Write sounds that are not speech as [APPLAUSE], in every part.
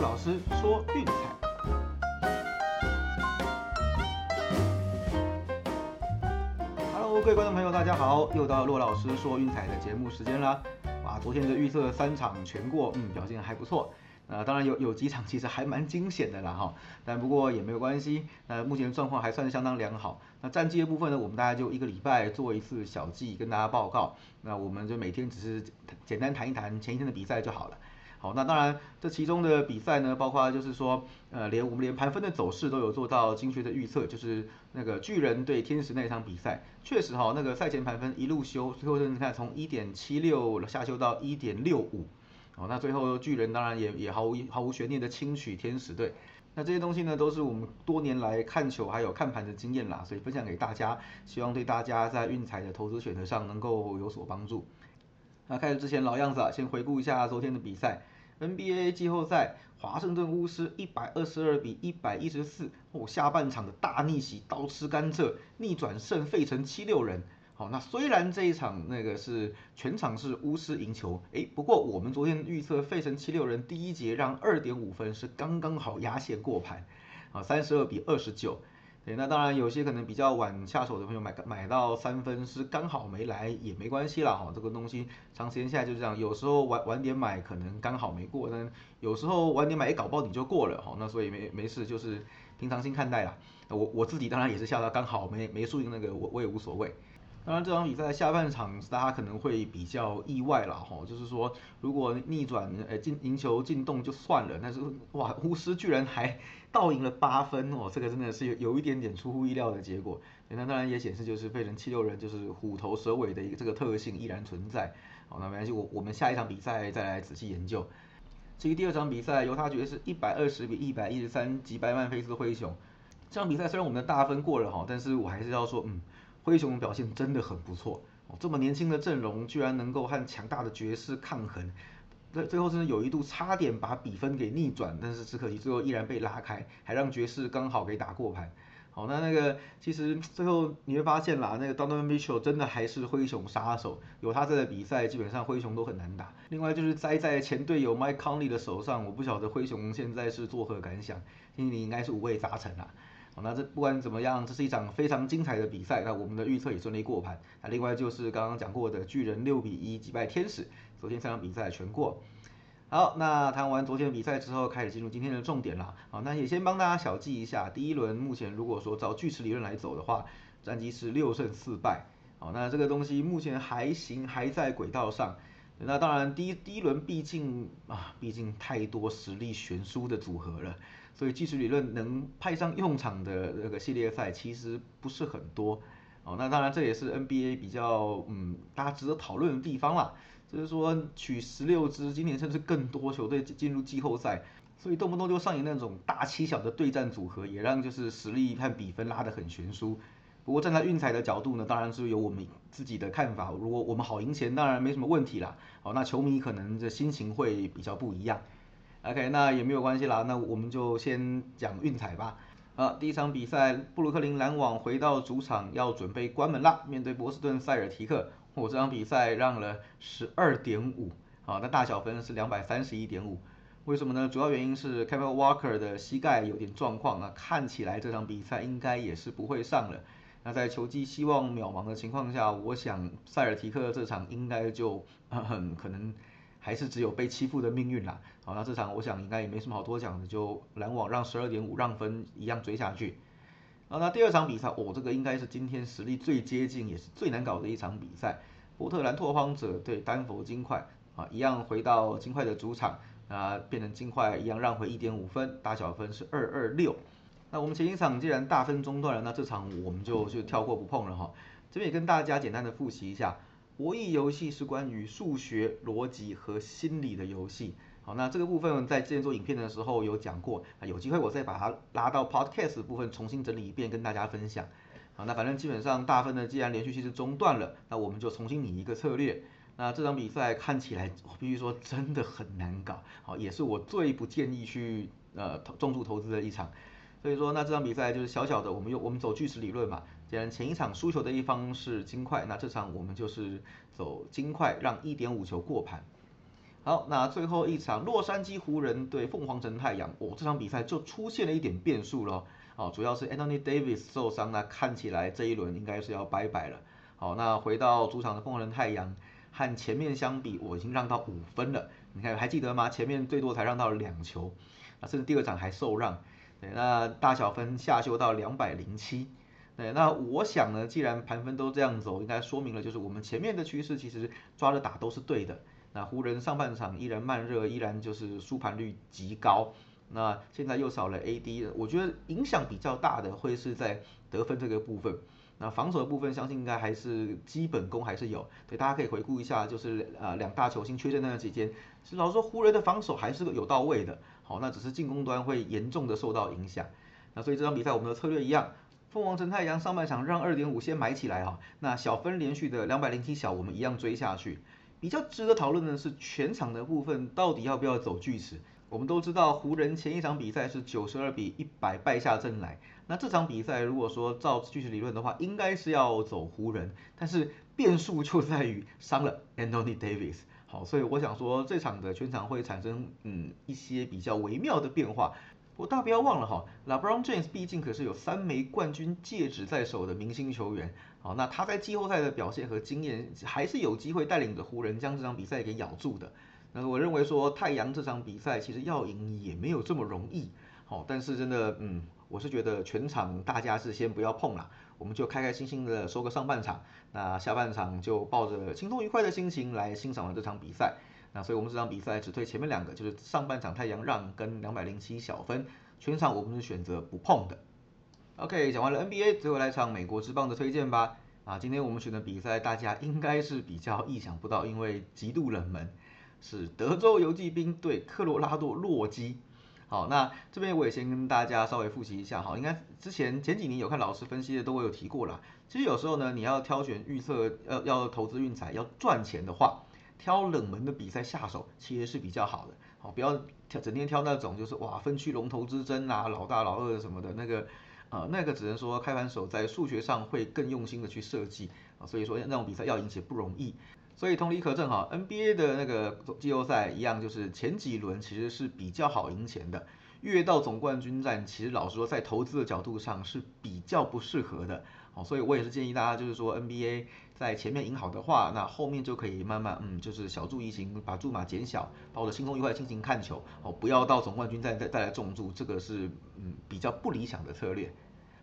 老师说运彩。Hello，各位观众朋友，大家好，又到骆老师说运彩的节目时间啦。哇，昨天的预测三场全过，嗯，表现还不错。呃，当然有 [LAUGHS] 有几场其实还蛮惊险的啦哈，但不过也没有关系。那目前状况还算是相当良好。那战绩的部分呢，我们大概就一个礼拜做一次小记跟大家报告。那我们就每天只是简单谈一谈前一天的比赛就好了。好，那当然这其中的比赛呢，包括就是说，呃，连我们连盘分的走势都有做到精确的预测，就是那个巨人对天使那场比赛，确实哈，那个赛前盘分一路修，最后你看从一点七六下修到一点六五。哦，那最后巨人当然也也毫无毫无悬念的轻取天使队。那这些东西呢，都是我们多年来看球还有看盘的经验啦，所以分享给大家，希望对大家在运彩的投资选择上能够有所帮助。那开始之前老样子啊，先回顾一下昨天的比赛。NBA 季后赛，华盛顿巫师一百二十二比一百一十四，哦，下半场的大逆袭，刀吃甘蔗，逆转胜费城七六人。好，那虽然这一场那个是全场是巫师赢球，哎，不过我们昨天预测费城七六人第一节让二点五分是刚刚好压线过盘，啊，三十二比二十九，那当然有些可能比较晚下手的朋友买买到三分是刚好没来也没关系啦，哈，这个东西长时间下来就是这样，有时候晚晚点买可能刚好没过，但有时候晚点买一搞爆你就过了，哈，那所以没没事就是平常心看待啦，我我自己当然也是下到刚好没没输赢那个我我也无所谓。当然，这场比赛下半场大家可能会比较意外了哈，就是说如果逆转呃进赢球进洞就算了，但是哇，巫师居然还倒赢了八分哦，这个真的是有有一点点出乎意料的结果。那当然也显示就是费城七六人就是虎头蛇尾的一个这个特性依然存在。好，那没关系，我我们下一场比赛再来仔细研究。至于第二场比赛，犹他爵士一百二十比一百一十三击败曼菲斯灰熊。这场比赛虽然我们的大分过了哈，但是我还是要说嗯。灰熊表现真的很不错哦，这么年轻的阵容居然能够和强大的爵士抗衡，最最后真的有一度差点把比分给逆转，但是只可惜最后依然被拉开，还让爵士刚好给打过盘。好，那那个其实最后你会发现啦，那个 Donovan Mitchell 真的还是灰熊杀手，有他在的比赛基本上灰熊都很难打。另外就是栽在前队友 Mike Conley 的手上，我不晓得灰熊现在是作何感想，心里应该是五味杂陈啦。那这不管怎么样，这是一场非常精彩的比赛。那我们的预测也顺利过盘。那另外就是刚刚讲过的巨人六比一击败天使，昨天三场比赛全过。好，那谈完昨天的比赛之后，开始进入今天的重点了。好，那也先帮大家小记一下，第一轮目前如果说照锯齿理论来走的话，战绩是六胜四败。好，那这个东西目前还行，还在轨道上。那当然，第一第一轮毕竟啊，毕竟太多实力悬殊的组合了。所以技术理论能派上用场的这个系列赛其实不是很多哦。那当然这也是 NBA 比较嗯大家值得讨论的地方啦。就是说取十六支，今年甚至更多球队进入季后赛，所以动不动就上演那种大欺小的对战组合，也让就是实力和比分拉得很悬殊。不过站在运彩的角度呢，当然是有我们自己的看法。如果我们好赢钱，当然没什么问题啦。哦，那球迷可能的心情会比较不一样。OK，那也没有关系啦，那我们就先讲运彩吧。啊，第一场比赛，布鲁克林篮网回到主场要准备关门啦，面对波士顿塞尔提克。我这场比赛让了十二点五，啊，那大小分是两百三十一点五。为什么呢？主要原因是 k e v i Walker 的膝盖有点状况，啊看起来这场比赛应该也是不会上了。那在球技希望渺茫的情况下，我想塞尔提克这场应该就很可能。还是只有被欺负的命运啦。好，那这场我想应该也没什么好多讲的，就篮网让十二点五让分一样追下去。啊，那第二场比赛，哦，这个应该是今天实力最接近也是最难搞的一场比赛。波特兰拓荒者对丹佛金块，啊，一样回到金块的主场，啊，变成金块一样让回一点五分，大小分是二二六。那我们前一场既然大分中断了，那这场我们就就跳过不碰了哈。这边也跟大家简单的复习一下。博弈游戏是关于数学逻辑和心理的游戏。好，那这个部分在之前做影片的时候有讲过，啊，有机会我再把它拉到 podcast 部分重新整理一遍跟大家分享。好，那反正基本上大分呢，既然连续性是中断了，那我们就重新拟一个策略。那这场比赛看起来，我必须说真的很难搞，好，也是我最不建议去呃重注投资的一场。所以说，那这场比赛就是小小的，我们用我们走巨石理论嘛。既然前一场输球的一方是金块，那这场我们就是走金块让一点五球过盘。好，那最后一场洛杉矶湖人对凤凰城太阳，哦，这场比赛就出现了一点变数了。哦，主要是 Anthony Davis 受伤，那看起来这一轮应该是要拜拜了。好，那回到主场的凤凰城太阳，和前面相比，我已经让到五分了。你看还记得吗？前面最多才让到两球，啊，甚至第二场还受让。对，那大小分下修到两百零七。对，那我想呢，既然盘分都这样走，应该说明了就是我们前面的趋势其实抓着打都是对的。那湖人上半场依然慢热，依然就是输盘率极高。那现在又少了 AD，我觉得影响比较大的会是在得分这个部分。那防守的部分，相信应该还是基本功还是有。对，大家可以回顾一下，就是呃两大球星缺阵那段期间，其实老实说湖人的防守还是有到位的。好，那只是进攻端会严重的受到影响。那所以这场比赛我们的策略一样，凤凰城太阳上半场让二点五先买起来哈。那小分连续的两百零七小，我们一样追下去。比较值得讨论的是全场的部分，到底要不要走巨齿？我们都知道湖人前一场比赛是九十二比一百败下阵来，那这场比赛如果说照巨石理论的话，应该是要走湖人，但是变数就在于伤了 Anthony Davis。好，所以我想说这场的全场会产生嗯一些比较微妙的变化。不过大家不要忘了哈，LeBron James 毕竟可是有三枚冠军戒指在手的明星球员。好，那他在季后赛的表现和经验还是有机会带领着湖人将这场比赛给咬住的。那我认为说太阳这场比赛其实要赢也没有这么容易，好，但是真的，嗯，我是觉得全场大家是先不要碰了，我们就开开心心的收个上半场，那下半场就抱着轻松愉快的心情来欣赏了这场比赛。那所以我们这场比赛只推前面两个，就是上半场太阳让跟两百零七小分，全场我们是选择不碰的。OK，讲完了 NBA，最后来场美国之棒的推荐吧。啊，今天我们选的比赛大家应该是比较意想不到，因为极度冷门。是德州游骑兵对科罗拉多洛基。好，那这边我也先跟大家稍微复习一下。哈，应该之前前几年有看老师分析的都会有提过啦。其实有时候呢，你要挑选预测，要要投资运彩要赚钱的话，挑冷门的比赛下手其实是比较好的。好，不要挑整天挑那种就是哇分区龙头之争啊，老大老二什么的那个，呃，那个只能说开盘手在数学上会更用心的去设计啊，所以说那种比赛要赢且不容易。所以同理可证哈，NBA 的那个季后赛一样，就是前几轮其实是比较好赢钱的，越到总冠军战，其实老实说在投资的角度上是比较不适合的。好，所以我也是建议大家，就是说 NBA 在前面赢好的话，那后面就可以慢慢嗯，就是小注怡情，把注码减小，把我的轻松愉快进行看球，哦，不要到总冠军战再再来重注，这个是嗯比较不理想的策略。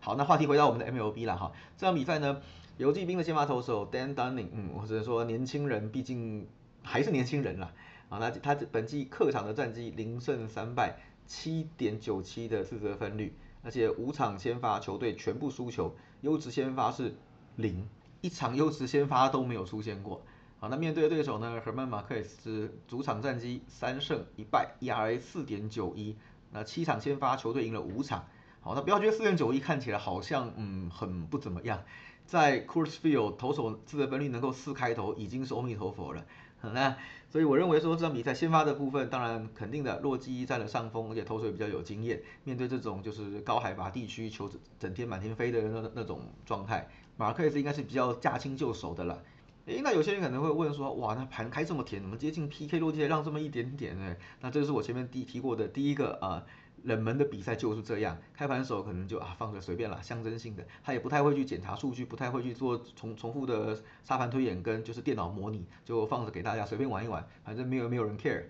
好，那话题回到我们的 MLB 了哈，这场比赛呢。游击兵的先发投手 Dan Dunning，嗯，我只能说年轻人毕竟还是年轻人啦，啊，那他这本季客场的战绩零胜三败，七点九七的自责分率，而且五场先发球队全部输球，优质先发是零，一场优质先发都没有出现过。好，那面对的对手呢，Herman Marquez 是主场战绩三胜一败，ERA 四点九一，那七场先发球队赢了五场。好，那不要觉得四点九一看起来好像嗯很不怎么样。在 Coors Field 投手自责分率能够四开头已经是阿弥陀佛了，[LAUGHS] 那所以我认为说这场比赛先发的部分，当然肯定的，洛基占了上风，而且投手也比较有经验，面对这种就是高海拔地区球整天满天飞的那那种状态，马克斯应该是比较驾轻就熟的了。诶，那有些人可能会问说，哇，那盘开这么甜，怎么接近 PK 洛基让这么一点点呢？那这是我前面提提过的第一个啊。冷门的比赛就是这样，开盘手可能就啊放着随便啦，象征性的，他也不太会去检查数据，不太会去做重重复的沙盘推演跟就是电脑模拟，就放着给大家随便玩一玩，反正没有没有人 care，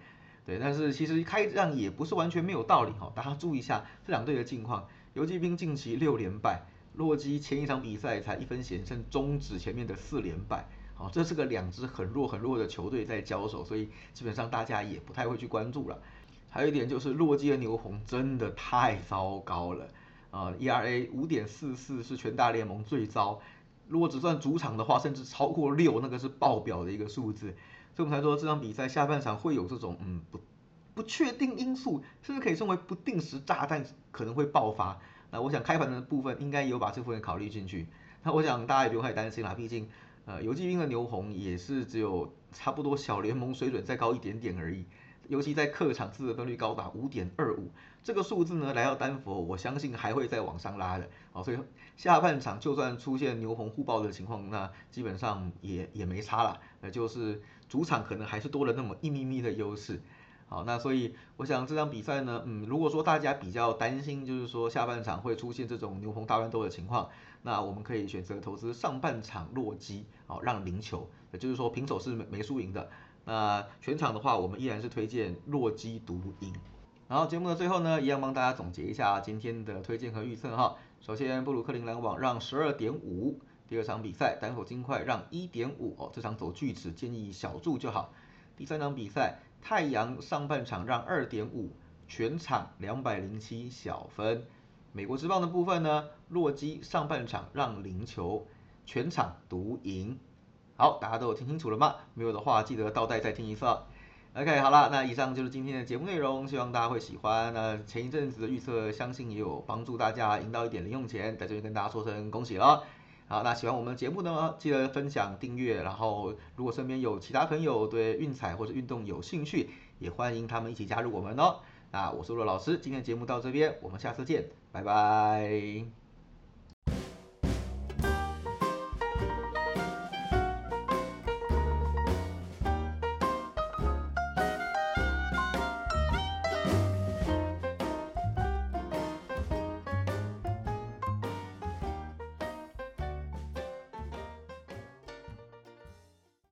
对，但是其实开这样也不是完全没有道理哈，大家注意一下这两队的近况，游击兵近期六连败，洛基前一场比赛才一分险胜终止前面的四连败，好，这是个两支很弱很弱的球队在交手，所以基本上大家也不太会去关注了。还有一点就是洛基的牛红真的太糟糕了啊，ERA 五点四四是全大联盟最糟，如果只算主场的话，甚至超过六，那个是爆表的一个数字，所以我们才说这场比赛下半场会有这种嗯不不确定因素，甚至可以称为不定时炸弹可能会爆发。那我想开盘的部分应该有把这部分考虑进去。那我想大家也不用太担心啦，毕竟呃游击兵的牛红也是只有差不多小联盟水准再高一点点而已。尤其在客场自得分率高达五点二五，这个数字呢来到丹佛，我相信还会再往上拉的。好，所以下半场就算出现牛棚互爆的情况，那基本上也也没差了，那就是主场可能还是多了那么一咪咪的优势。好，那所以我想这场比赛呢，嗯，如果说大家比较担心，就是说下半场会出现这种牛棚大乱斗的情况，那我们可以选择投资上半场落基，好让零球，也就是说平手是没没输赢的。那全场的话，我们依然是推荐弱基独赢。然后节目的最后呢，一样帮大家总结一下今天的推荐和预测哈。首先，布鲁克林篮网让十二点五，第二场比赛丹佛金块让一点五哦，这场走巨齿建议小注就好。第三场比赛。太阳上半场让二点五，全场两百零七小分。美国之棒的部分呢，洛基上半场让零球，全场独赢。好，大家都有听清楚了吗？没有的话，记得倒带再听一次。OK，好了，那以上就是今天的节目内容，希望大家会喜欢。那前一阵子的预测，相信也有帮助大家赢到一点零用钱，在这边跟大家说声恭喜了。好，那喜欢我们的节目呢，记得分享、订阅。然后，如果身边有其他朋友对运彩或者运动有兴趣，也欢迎他们一起加入我们哦。那我是陆老师，今天的节目到这边，我们下次见，拜拜。